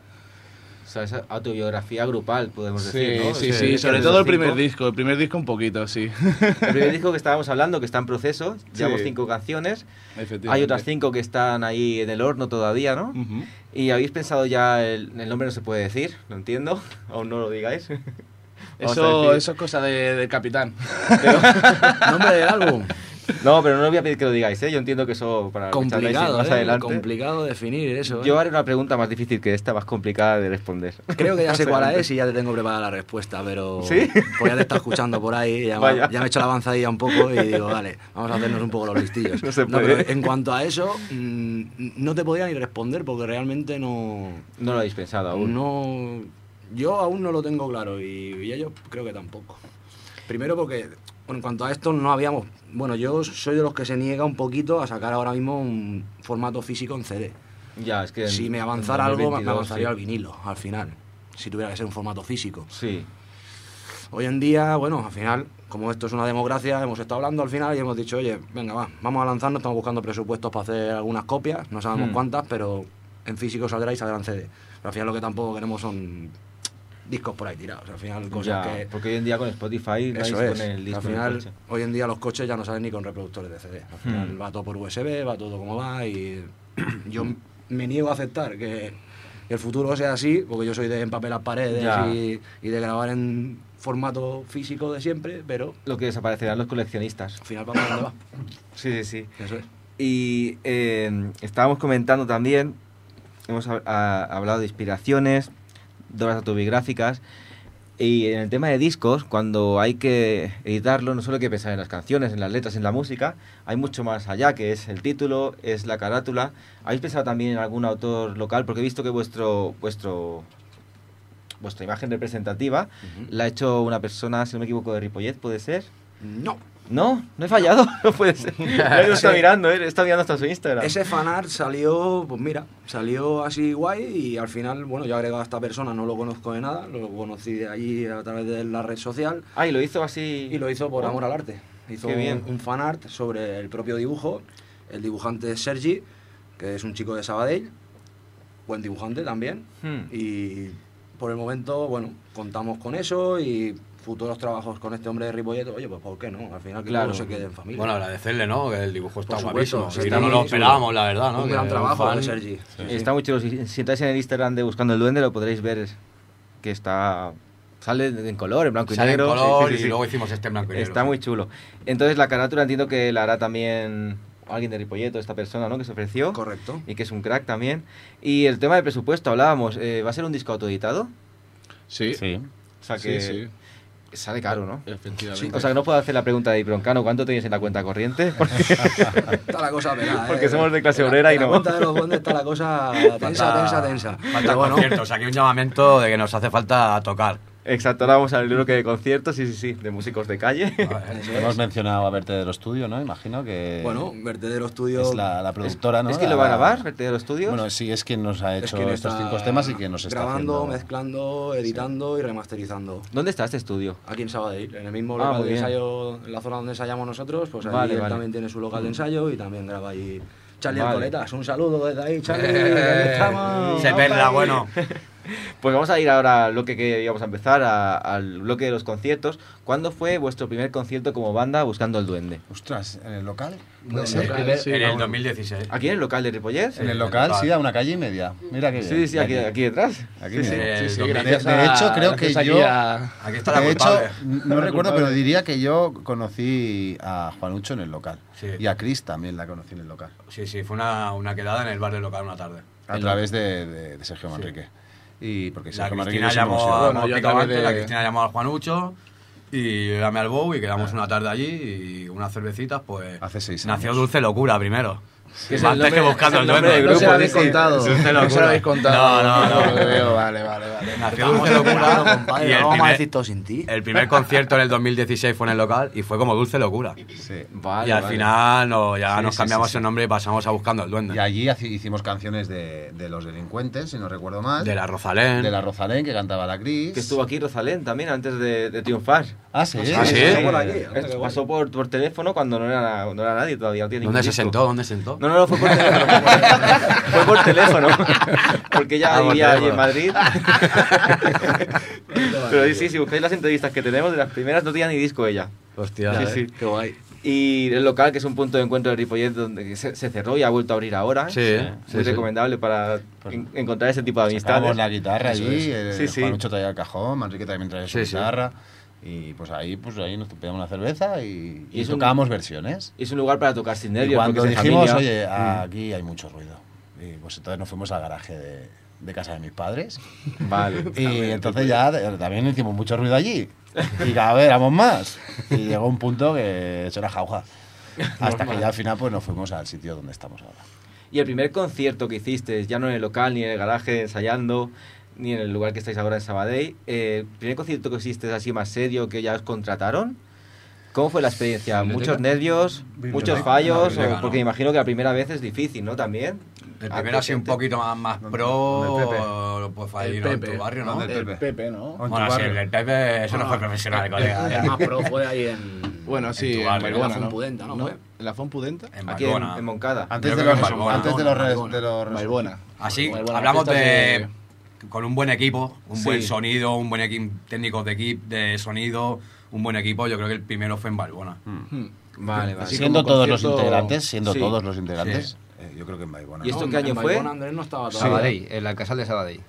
O sea, esa autobiografía grupal, podemos Sí, decir, ¿no? sí, sí, que- sobre todo el primer cinco- disco, el primer disco un poquito, sí. El primer disco que estábamos hablando, que está en proceso, llevamos Sí. cinco canciones. Hay otras cinco que están ahí en el horno todavía, ¿no? Ujú. Y habéis pensado ya, el, el nombre no se puede decir, no entiendo, *laughs* aún no lo digáis. Eso, eso es cosa de, del capitán. *laughs* Nombre del álbum. No, pero no os voy a pedir que lo digáis, ¿eh? Yo entiendo que eso para Complicado, más ¿eh? adelante. Complicado definir eso. ¿eh? Yo haré una pregunta más difícil que esta, más complicada de responder. Creo que ya sé cuál es y ya te tengo preparada la respuesta, pero. ¿Sí? Pues ya te está escuchando por ahí, ya, me- Vaya. ya me he hecho la avanzadilla un poco y digo, vale, vamos a hacernos un poco los listillos. *laughs* No se pero puede. en cuanto a eso, mm, no te podía ni responder porque realmente no. No lo habéis pensado aún. No. Yo aún no lo tengo claro y, y ellos creo que tampoco. Primero porque en cuanto a esto no habíamos... Bueno, yo soy de los que se niega un poquito a sacar ahora mismo un formato físico en CD. Ya, es que... en- Si me avanzara algo, me 2022, avanzaría sí. al vinilo, al final. Si tuviera que ser un formato físico. Sí. Hoy en día, bueno, al final, como esto es una democracia, hemos estado hablando al final y hemos dicho, oye, venga, va, vamos a lanzarnos, estamos buscando presupuestos para hacer algunas copias, no sabemos Hmm. cuántas, pero en físico saldrá y saldrá en CD. Pero al final lo que tampoco queremos son discos por ahí tirados. Al final, cosas Ya, que... porque hoy en día con Spotify Eso con es. el disco al final, hoy en día los coches ya no salen ni con reproductores de CD. Al final Hmm. va todo por USB, va todo como va y *clears throat* yo me niego a aceptar que el futuro sea así, porque yo soy de empapelar paredes y, y de grabar en formato físico de siempre, pero Lo que desaparecerán los coleccionistas. al final vamos a dónde va. *coughs* Sí, sí, sí. Eso es. Y eh, estábamos comentando también, hemos hab- hablado de inspiraciones, obras autobiográficas, y en el tema de discos, cuando hay que editarlo, no solo hay que pensar en las canciones, en las letras, en la música, hay mucho más allá, que es el título, es la carátula. ¿Habéis pensado también en algún autor local? Porque he visto que vuestro, vuestro, vuestra imagen representativa la ha hecho una persona, si no me equivoco, de Ripollet, ¿puede ser? No. No, no he fallado, *laughs* no puede ser. *laughs* Lo está mirando, ¿eh? está mirando hasta su Instagram. Ese fanart salió, pues mira, salió así guay y al final, bueno, yo he agregado a esta persona, no lo conozco de nada, lo conocí de allí a través de la red social Ah, y lo hizo así. y lo hizo por Oh. amor al arte. Hizo Qué bien. un, un fanart sobre el propio dibujo. El dibujante es Sergi, que es un chico de Sabadell, buen dibujante también. Hmm. Y por el momento, bueno, contamos con eso y futuros trabajos con este hombre de Ripollet, oye, pues ¿por qué no? Al final que Claro. todo se quede en familia. Bueno, agradecerle, ¿no? Que el dibujo está guapísimo. sí, Si no, no lo sí, esperábamos, la verdad, ¿no? un Que gran trabajo de Sergi. Sí, sí. Está muy chulo. Si, si entráis en el Instagram de Buscando el Duende, lo podréis ver que está. Sale en color, en blanco y Sale en negro. color sí, sí, sí, y sí. luego hicimos este en blanco y negro. Está muy chulo. Entonces, la carátula entiendo que la hará también alguien de Ripolleto, esta persona, ¿no? Que se ofreció. Correcto. Y que es un crack también. Y el tema de presupuesto, hablábamos. eh, ¿Va a ser un disco autoeditado? Sí, Sí. O sea sí, que sí, sale caro, ¿no? efectivamente. O sea que no puedo hacer la pregunta de Broncano, ¿cuánto tenéis en la cuenta corriente? *laughs* Porque Está la cosa Porque ¿eh? somos de clase la- obrera y en la no. cuenta de los duendes está la cosa tensa, tensa, tensa. Falta Pero bueno, conciertos. Aquí un llamamiento de que nos hace falta tocar. Exacto, ahora vamos al bloque de conciertos, sí, sí, sí, de músicos de calle. *laughs* es. Hemos mencionado a Vertedero Estudio, ¿no? Imagino que Bueno, Vertedero Estudio. es la, la productora, ¿no? ¿Es que lo va a grabar, Vertedero Studios? Bueno, sí, es quien nos ha es hecho quien estos cinco temas y quien nos está grabando, haciendo... mezclando, editando y remasterizando. ¿Dónde está este estudio? Aquí en Sabadell, en el mismo Ah, local de ensayo, en la zona donde ensayamos nosotros, pues ahí Vale, él vale. también tiene su local de ensayo y también graba ahí. Charlie Vale. Alcoletas, un saludo desde ahí, Charlie, *laughs* ¿dónde estamos? Se perla, bueno. *laughs* Pues vamos a ir ahora al bloque que íbamos a empezar, a- al bloque de los conciertos. ¿Cuándo fue vuestro primer concierto como banda buscando el duende? Ostras, ¿en el local? No sé, sí, en el vamos. 2016. ¿Aquí en el local de Ripollés? En el el local, sí, a una calle y media. Mira que Sí, sí, aquí, aquí detrás. Aquí Sí, sí. mismo. Sí, sí, el gracias de- a- de hecho, creo que yo- a- Aquí está la De hecho, no *laughs* recuerdo, pero diría que yo conocí a Juanucho en el local. Sí. Y a Chris también la conocí en el local. Sí, sí, fue una, una quedada en el bar del local una tarde. A través de, de- de Sergio Manrique. Y porque La Cristina llamó, a, Bueno, a de- la Cristina llamó al Juanucho y yo llamé al Bow y quedamos una tarde allí y unas cervecitas, pues Hace seis nació. Dulce Locura primero. Que que buscando el nombre duende. del No se grupo, lo habéis contado. No se lo locura. habéis contado. No, no, no. Vale, vale, vale. Nació Dulce Locura compadre, vamos a primer, decir todo sin ti. el primer concierto en el 2016 fue en el local y fue como Dulce Locura. Sí. Vale, y al final no, ya Sí, nos cambiamos sí, el nombre y pasamos a Buscando el Duende. Y allí hicimos canciones de, de los delincuentes, si no recuerdo mal. De la Rosalén. De la Rosalén, que cantaba la Cris. Que estuvo aquí Rosalén también antes de, de triunfar. Ah, sí. Ah, sí. Pasó por aquí. Pasó por, por teléfono cuando no era, no era nadie todavía. ¿Dónde se sentó? ¿Dónde se sentó? No, no, no, fue por teléfono. fue por *laughs* teléfono. Porque ella Ah, por vivía allí en. Madrid. *laughs* Pero sí, sí, si buscáis las entrevistas que tenemos, de las primeras no tenía ni disco ella. Hostia. Sí, ¿eh? sí. Qué guay. Y el local, que es un punto de encuentro de Ripollet, donde se, se cerró y ha vuelto a abrir ahora. Sí, Muy sí, sí. recomendable para en- encontrar ese tipo de amistades. la guitarra allí, es. eh, Sí, sí. Juanucho traía el cajón, Manrique también traía su Sí, sí. guitarra. Y pues ahí, pues ahí nos pedíamos una cerveza y, Y y es un- tocábamos versiones. Y es un lugar para tocar sin Y nervios. cuando es de dijimos, familia. oye, aquí hay mucho ruido. Y pues entonces nos fuimos al garaje de, de casa de mis padres. *laughs* Vale. Y entonces ya también hicimos mucho ruido allí. Y cada vez éramos más. Y llegó un punto que eso era jauja. Hasta que ya al final pues nos fuimos al sitio donde estamos ahora. Y el primer concierto que hiciste, ya no en el local, ni en el garaje ensayando, ni en el lugar que estáis ahora en Sabadell, eh, el primer concierto que hiciste así más serio, que ya os contrataron, ¿cómo fue la experiencia? ¿Muchos nervios? Biblioteca. ¿Muchos fallos? No, porque no. me imagino que la primera vez es difícil, ¿no? También. El Ah, primero así un poquito más, más ¿Dónde- pro, el Pepe? lo puedes fallar El en Pepe. tu barrio, ¿no? ¿Dónde el El Pepe? Pepe, ¿no? Bueno, sí, el Pepe, eso no fue profesional, colega. El más pro fue ahí en. *laughs* Bueno, sí, en barrio, en la ¿no? Fonpudenta, ¿no fue? ¿En la Fonpudenta? En Aquí en, Moncada. Antes de los, antes de los, Balbona. Así, Balbona, hablamos de, con un buen equipo, un Sí. buen sonido, un buen equipo técnico de equipo, de sonido, un buen equipo. Yo creo que el primero fue en Balbona. Hmm. Vale, vale. Así siendo todos los integrantes, siendo Sí. todos los integrantes, eh, yo creo que en Baibona. ¿Y esto No, qué año en fue? Balbona Andrés no estaba todavía. Sabadell, el Alcázar de Sabadell.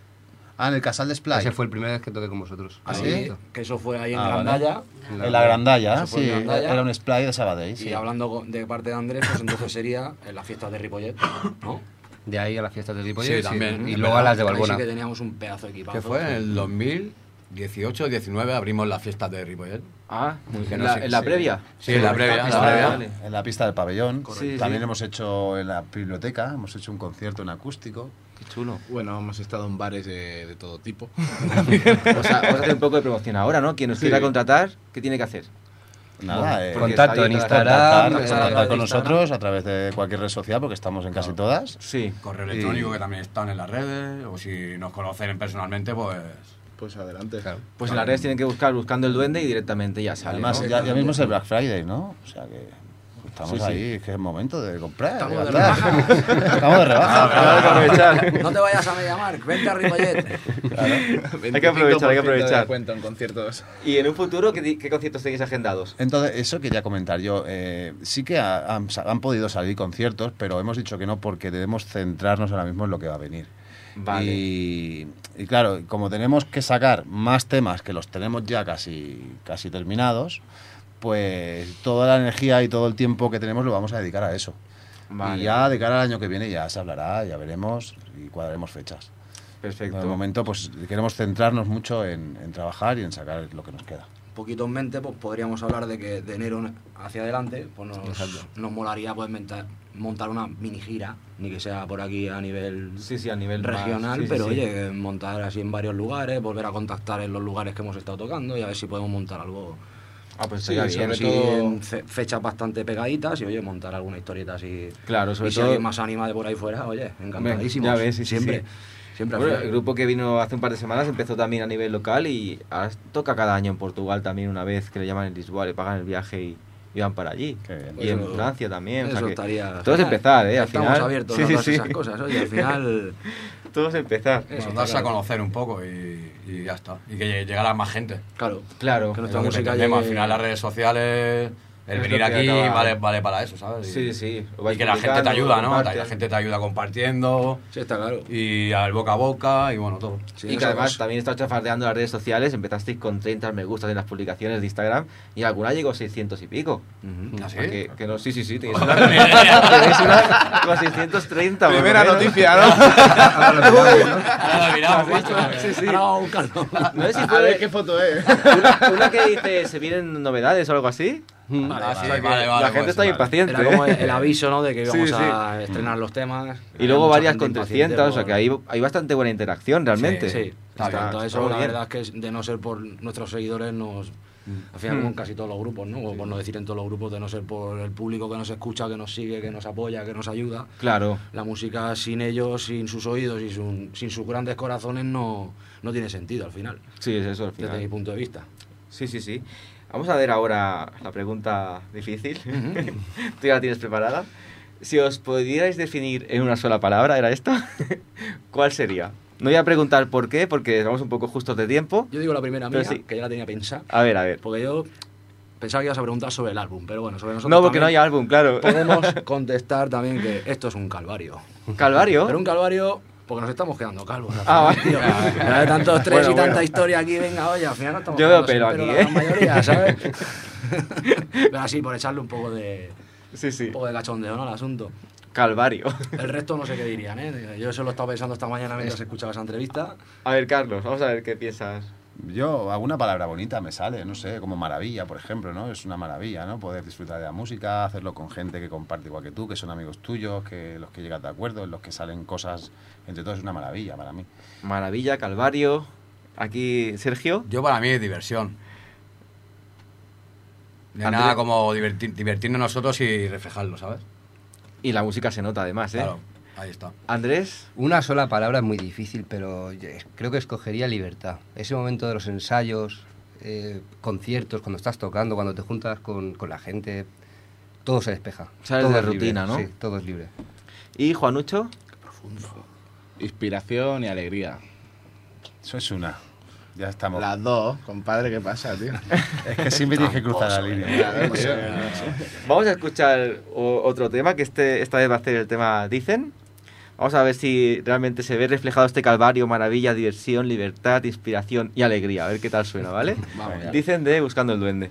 Ah, en el Casal de Splay. Ese fue el primer vez que toqué con vosotros. ¿Ah, sí? Que eso fue ahí en Ah, vale. Grandalla. En la sí. en Grandalla. Era un Splay de Sabadell, Y sí. hablando con- de parte de Andrés, pues entonces sería en las fiestas de Ripollet, ¿no? De ahí a las fiestas de Ripollet. Sí, también. Y luego a las de Balbona. sí que teníamos un pedazo de equipazo. Que fue en el 2018 19 abrimos las fiestas de Ripollet. Ah, muy no ¿La- ¿En la previa? Sí, en la previa, en la previa. vale. En la pista del pabellón. Sí, También sí. hemos hecho en la biblioteca, hemos hecho un concierto en acústico. Qué chulo. Bueno, hemos estado en bares de, de todo tipo. *laughs* O sea, vamos a hacer un poco de promoción ahora, ¿no? Quien nos quiera contratar, ¿qué tiene que hacer? Nada, eh, Contacto en Instagram. contactar, con nosotros a través de cualquier red social, porque estamos en casi todas. Sí. Correo Y- electrónico que también están en las redes, o si nos conocen personalmente, pues Pues adelante. Pues en las redes tienen que buscar buscando el duende y directamente ya sale. Además, ¿no? ya, ya mismo es el Black Friday, ¿no? O sea que estamos Sí, sí. ahí, es que es el momento de comprar. Estamos de gastar. *laughs* estamos de rebaja. Que aprovechar. No te vayas a Mediamar, vente a Ripollet. Hay que aprovechar, hay que 25% de aprovechar. en conciertos. Y en un futuro, ¿qué, qué conciertos tenéis agendados? Entonces, eso quería comentar yo. eh, sí que ha- han, han podido salir conciertos, pero hemos dicho que no porque debemos centrarnos ahora mismo en lo que va a venir. Vale. Y, y claro, como tenemos que sacar más temas que los tenemos ya casi, casi terminados, pues toda la energía y todo el tiempo que tenemos lo vamos a dedicar a eso. Vale. Y ya de cara al año que viene ya se hablará, ya veremos y cuadraremos fechas. Perfecto. De momento, pues queremos centrarnos mucho en, en trabajar y en sacar lo que nos queda. Un poquito en mente, pues podríamos hablar de que de enero hacia adelante, pues nos, nos molaría pues montar, montar una mini gira, ni que sea por aquí a nivel Sí, sí, a nivel regional, sí, sí, pero sí. oye, montar así en varios lugares, volver a contactar en los lugares que hemos estado tocando y a ver si podemos montar algo Ah, pues Sí, bien. sobre todo- fe- fechas bastante pegaditas y oye, montar alguna historieta así. Claro, sobre y si todo- alguien más anima de por ahí fuera, oye, encantadísimos. ya ves, sí, siempre. Siempre Bueno, el grupo que vino hace un par de semanas empezó también a nivel local y ahora toca cada año en Portugal también una vez que le llaman en Lisboa, le pagan el viaje y, y van para allí. Y en Eso- Francia también. o sea Eso que estaría. todo es empezar, ¿eh? Al Estamos final. abiertos Sí, a todas sí. esas cosas, oye, al final. *laughs* Todo es empezar. Eso está das a claro. conocer un poco y, y ya está. Y que llegara más gente. Claro, Claro. que Es nuestra música llegue- Al final las redes sociales, el venir aquí acaba- vale, vale para eso, ¿sabes? Sí, Y- sí. Lo Y que la gente te ayuda, ¿no? La gente te ayuda compartiendo Sí, está claro. y al boca a boca y bueno, todo. Sí, y que además también estás chafardeando las redes sociales, empezasteis con 30 me gustas en las publicaciones de Instagram y alguna llegó a 600 y pico. Ujú. ¿Ah, sí? O sea Que, que no, sí, sí, sí, tenéis *laughs* una, tenéis una con 630. por Primera noticia, *laughs* ¿no? Ahora lo miramos, macho, que- Sí, sí. A. No sé si A fue ver qué foto es. una, una que dice, ¿se vienen novedades o algo así? Mm. Vale, Ah, sí, vale, que vale, la gente pues, está vale. impaciente. Era como ¿eh? el aviso, ¿no? De que íbamos Sí, sí. a estrenar los temas. Y luego varias con impaciente 300, o sea que hay, hay bastante buena interacción realmente. Sí, Está en a está eso, la verdad es que de no ser por nuestros seguidores, nos, al final Mm. con casi todos los grupos, ¿no? O por no decir en todos los grupos, de no ser por el público que nos escucha, que nos sigue, que nos apoya, que nos ayuda. Claro. La música sin ellos, sin sus oídos y sin, sin sus grandes corazones no, no tiene sentido al final, Sí, es eso al desde mi final. punto de vista. Sí, sí, sí. Vamos a ver ahora la pregunta difícil. *laughs* ¿Tú ya la tienes preparada? Si os pudierais definir en una sola palabra, ¿era esta? *laughs* ¿Cuál sería? No voy a preguntar por qué, porque vamos un poco justos de tiempo. Yo digo la primera mía, sí. que ya la tenía pensada, A ver, a ver. porque yo pensaba que ibas a preguntar sobre el álbum, pero bueno, sobre nosotros No, porque no hay álbum, claro. Podemos *laughs* contestar también que esto es un calvario. ¿Calvario? Pero un calvario porque nos estamos quedando calvos. al Ah, final, vale. tío. De tantos tres Bueno, y tanta bueno. historia aquí, venga, oye, al final no estamos Yo veo pelo aquí, la ¿eh? mayoría, ¿sabes? *laughs* Pero así, por echarle un poco de, Sí, sí. un poco de cachondeo, ¿no? Al asunto. Calvario. El resto no sé qué dirían, ¿eh? Yo eso lo estaba pensando esta mañana mientras escuchaba esa entrevista. A ver, Carlos, vamos a ver qué piensas. Yo, alguna palabra bonita me sale, no sé, como maravilla, por ejemplo, ¿no? Es una maravilla, ¿no? Poder disfrutar de la música, hacerlo con gente que comparte igual que tú, que son amigos tuyos, que los que llegas de acuerdo, en los que salen cosas entre todos, es una maravilla para mí. Maravilla, Calvario. Aquí, Sergio. Yo para mí es diversión. De nada como divertir, divertirnos nosotros y reflejarlo, ¿sabes? Y la música se nota además, ¿eh? Claro, ahí está. Andrés. Una sola palabra es muy difícil, pero creo que escogería libertad. Ese momento de los ensayos, eh, conciertos, cuando estás tocando, cuando te juntas con, con la gente, todo se despeja. Sales Todo de libre, rutina, ¿no? Sí, todo es libre. ¿Y Juanucho? Inspiración y alegría. Eso es una. Ya estamos. Las dos, compadre, ¿qué pasa, tío? *laughs* Es que siempre tienes que cruzar la línea. *laughs* Vamos a escuchar otro tema, que este, esta vez va a ser el tema Dicen. Vamos a ver si realmente se ve reflejado este calvario, maravilla, diversión, libertad, inspiración y alegría. A ver qué tal suena, ¿vale? *laughs* Vamos. Dicen de Buscando el Duende.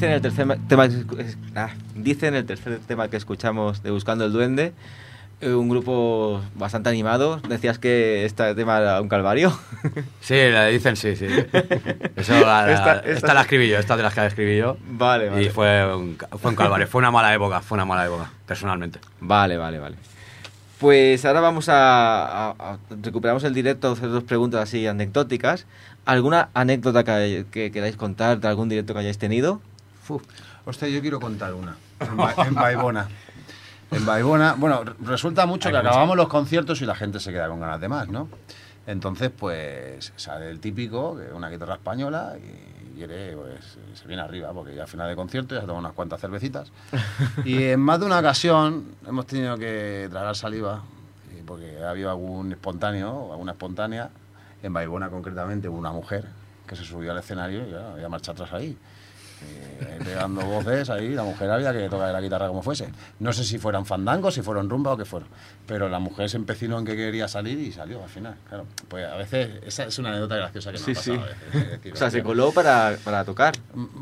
Dice en el tercer ma- tema ah, dice en el tercer tema que escuchamos de Buscando el Duende, eh, un grupo bastante animado. Decías que este tema era un calvario. *laughs* Sí, la dicen sí, sí. Eso la, la- Esta- esta, esta- la escribí yo, esta de las que escribí yo. Vale, vale. Y fue un, fue un calvario, fue una mala época, fue una mala época, personalmente. Vale, vale, vale. Pues ahora vamos a, a- a- recuperamos el directo, hacer dos preguntas así anecdóticas. ¿Alguna anécdota que, que queráis contar de algún directo que hayáis tenido? Hostia, yo quiero contar una. En, Ba- en Baibona. En Baibona, bueno, resulta mucho Hay que mucho. acabamos los conciertos y la gente se queda con ganas de más, ¿no? Entonces, pues sale el típico, que es una guitarra española, y quiere, pues se viene arriba, porque ya al final de concierto ya se toma unas cuantas cervecitas. Y en más de una ocasión hemos tenido que tragar saliva, porque ha habido algún espontáneo, alguna espontánea, en Baibona concretamente hubo una mujer que se subió al escenario y ya, ya marcha atrás ahí. Eh, pegando voces ahí, la mujer había que tocar la guitarra como fuese. No sé si fueran fandangos, si fueron rumba o qué fueron. Pero la mujer se empecinó en que quería salir y salió al final. Claro, pues a veces esa es una anécdota graciosa que Sí, ha pasado. sí. a veces, es *laughs* decir, O sea, se coló para, para tocar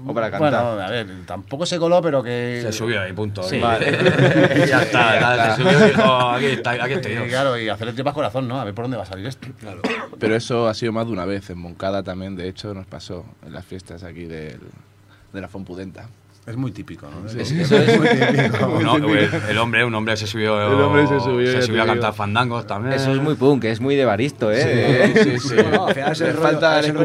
o para cantar. Bueno, a ver, tampoco se coló, pero que... Se subió ahí, punto. Sí. *laughs* Y- Vale. ya está, *laughs* ya se subió y dijo, aquí, está, aquí estoy yo. Y claro, y hacerle tripas corazón, ¿no? A ver por dónde va a salir esto. Claro. Pero eso ha sido más de una vez. En Moncada también, de hecho, nos pasó en las fiestas aquí del, de la Fompudenta. Es muy típico, ¿no? Sí, Es- sí. Eso es *laughs* muy típico. No, el, hombre, un hombre se subió, El hombre se subió, se a cantar fandangos también. Eso es muy punk, es muy de baristo, ¿eh? Sí, sí. No, al final es falta el *laughs*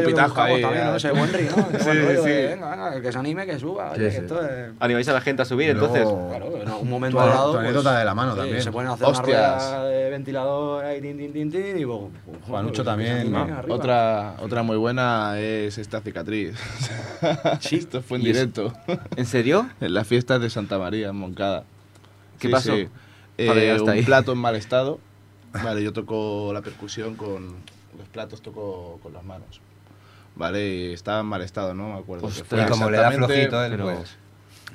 de, venga, venga, el que se anime, que suba. oye, Sí, que sí. esto es... Animáis a la gente a subir, entonces. Claro, en algún momento Tu- dado, tu pues, anécdota de la mano sí, también. Se pueden hacer Hostias. una rueda de ventilador ahí, tin, tin, tin, tin, y pues, pues, Juanucho pues, también. Otra, otra muy buena es esta cicatriz. Sí. *laughs* Esto fue en directo. ¿En serio? En las fiestas de Santa María, en Moncada. ¿Qué pasó? Eh, Para llegar hasta un ahí. plato en mal estado. Vale, yo toco la percusión con los platos, toco con las manos. Vale, y estaba en mal estado, ¿no? Me acuerdo. que Ostras. fue Y como le da flojito él, pues...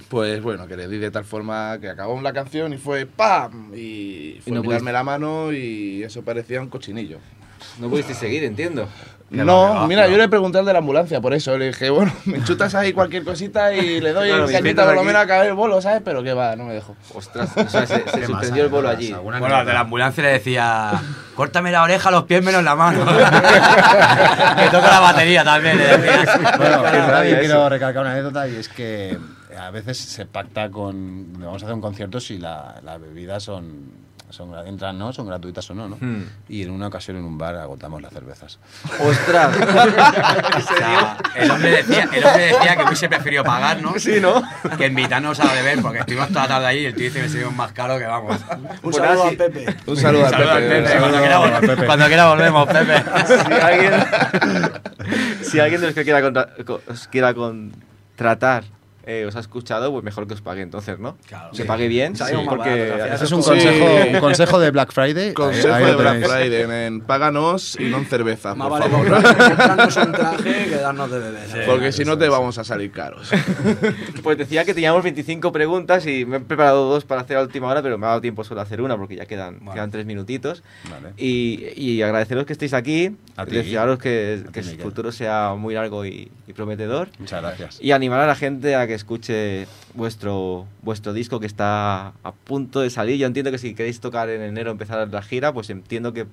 Pues bueno, que le di de tal forma que acabó la canción y fue ¡pam! Y fue no mirarme la mano y eso parecía un cochinillo. No pudisteis seguir, entiendo. Qué no, mira, no. yo le pregunté al de la ambulancia por eso. Le dije, bueno, *laughs* me chutas ahí cualquier cosita y le doy *laughs* Claro, cañita por lo menos a caer el bolo, ¿sabes? Pero que va, no me dejó. Ostras, o *laughs* sea, se, se ¿Qué más suspendió el bolo allí. ¿Alguna Bueno, al de la ambulancia le decía, córtame la oreja, los pies menos la mano. que toca la batería también, le decía. Bueno, yo quiero recalcar una anécdota y es que a veces se pacta con. Vamos a hacer un concierto si la- las bebidas son. Son entran, ¿no? Son gratuitas o no, ¿no? Hmm. Y en una ocasión en un bar agotamos las cervezas. *laughs* ¡Ostras! *laughs* O sea, el, hombre decía, el hombre decía que hubiese preferido pagar, ¿no? Sí, ¿no? Que invitarnos a beber, porque estuvimos toda la tarde ahí y el tío dice que sería más caro que vamos. Un Pues saludo a. Pepe. Un saludo al Pepe. Cuando quiera, al vol- Pepe. cuando quiera volvemos, Pepe. si alguien, *laughs* si alguien de los que quiera contra- quiera contratar eh, os ha escuchado, pues mejor que os pague entonces, ¿no? Claro. que Sí. pague bien, más porque. Ese es un Sí. consejo, un consejo de Black Friday. Consejo Ahí de Black. Friday, páganos y no en cerveza, Más por vale favor. comprar- comprarnos un traje que darnos de beber. ¿sabes? Porque si no te vamos a salir caros. *laughs* pues decía que teníamos 25 preguntas y me he preparado dos para hacer a última hora, pero me ha dado tiempo solo a hacer una porque ya quedan, Vale. quedan tres minutitos. Vale. Y, y agradeceros que estéis aquí, A ti. desearos que, A que Miguel. futuro sea muy largo y, y prometedor. Muchas gracias. Y animar a la gente a que escuche vuestro, vuestro disco que está a punto de salir. Yo entiendo que si queréis tocar en enero, empezar la gira, pues entiendo que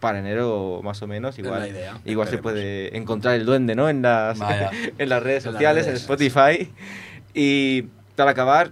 para enero más o menos igual, idea. igual se puede encontrar el duende ¿no? en, las, *laughs* en las redes sociales, en redes. Spotify. Y para acabar,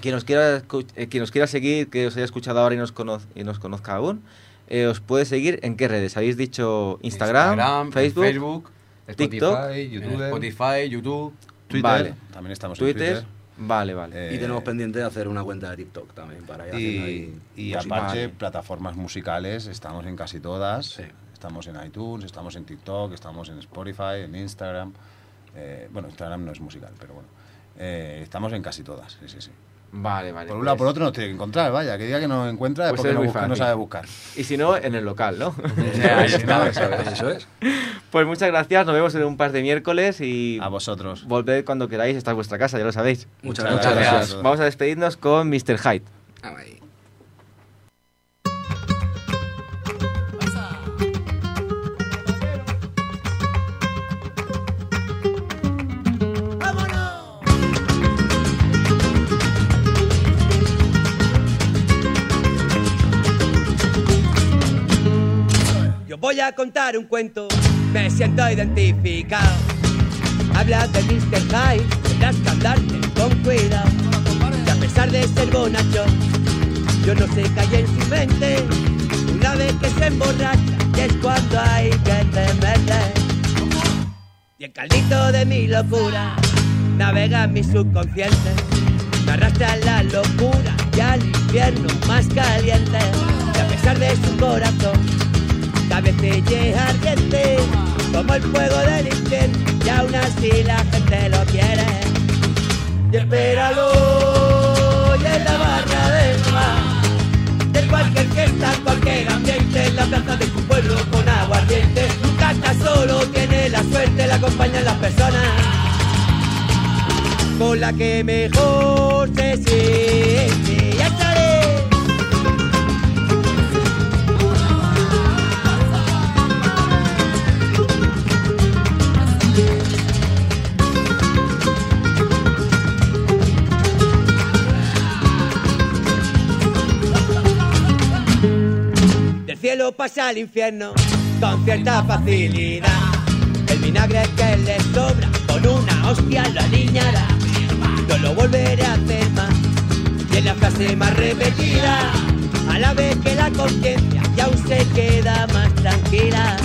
quien nos quiera, eh, quien nos quiera seguir, que os haya escuchado ahora y nos, conoz- y nos conozca aún, eh, os puede seguir en qué redes? Habéis dicho Instagram, Facebook, Facebook, TikTok, Spotify, YouTube. Spotify, YouTube. Twitter. Vale. También estamos Twitter. en Twitter. Vale, vale. Eh, Y tenemos pendiente de hacer una cuenta de TikTok también para ir haciendo Y, ahí y aparte, plataformas musicales, estamos en casi todas. Sí. Estamos en iTunes, estamos en TikTok, estamos en Spotify, en Instagram. Eh, bueno, Instagram no es musical, pero bueno. Eh, estamos en casi todas, sí, sí, sí. Vale, vale. Por un lado, pues- por otro nos tiene que encontrar, vaya. Que diga que no encuentra es Pues porque es no, busca- no sabe buscar. Y si no, en el local, ¿no? *laughs* Eso es, eso es. *laughs* pues muchas gracias, nos vemos en un par de miércoles y A vosotros. volved cuando queráis, esta es vuestra casa, ya lo sabéis. Muchas Muchas gracias. Vamos a despedirnos con Mr. Hyde. Ahí. Voy a contar un cuento, me siento identificado. Habla de Mr. Hyde, tendrás que andarte con cuidado. Y a pesar de ser bonacho, yo no sé qué hay en su mente. Una vez que se emborracha, es cuando hay que te meter. Y el caldito de mi locura navega en mi subconsciente. Me arrastra la locura y al infierno más caliente. Y a pesar de su corazón, cabecilla es ardiente, como el fuego del infierno. Y aún así la gente lo quiere. Y espéralo, y en la barra del mar. De cualquier fiesta, cualquier ambiente, en la plaza de tu pueblo con aguardiente. Nunca está solo, tiene la suerte, la acompañan las personas con la que mejor se siente. Cielo pasa al infierno con cierta facilidad. El vinagre que le sobra con una hostia lo alineará. No lo volveré a hacer más. Y en la frase más repetida, a la vez que la conciencia ya se queda más tranquila.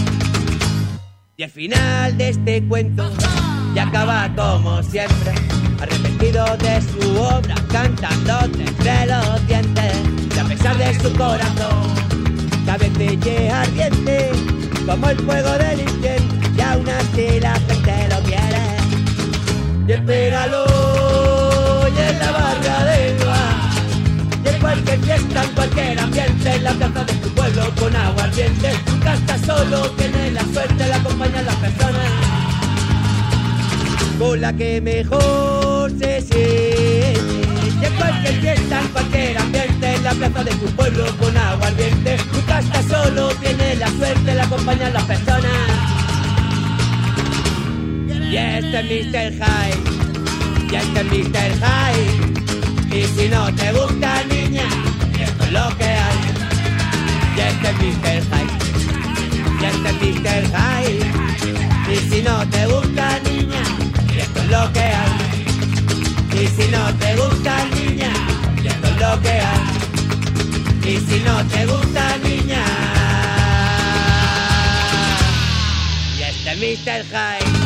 Y el final de este cuento ya acaba como siempre, arrepentido de su obra, cantando entre los dientes. Y a pesar de su corazón, cabecilla ardiente, como el fuego del infierno, y aún así la gente lo quiere. Y espéralo, y en la barra del bar, y en cualquier fiesta, en cualquier ambiente, en la plaza de tu pueblo con agua ardiente. Nunca está solo, tiene la suerte, la acompañan las personas con la que mejor se siente. En cualquier fiesta, en cualquier ambiente, en la plaza de tu pueblo con agua ardiente. Nunca está solo, tiene la suerte, la acompañan las personas. Y este es Mr. High, y este es Mr. High. Y si no te gusta, niña, esto es lo que hay. Y este es Mr. High, y este es Mr. High. Y si no te gusta, niña, esto es lo que hay. Y si no te gusta, niña, esto es lo que hay. Y si no te gusta, niña, y este es Mr. High.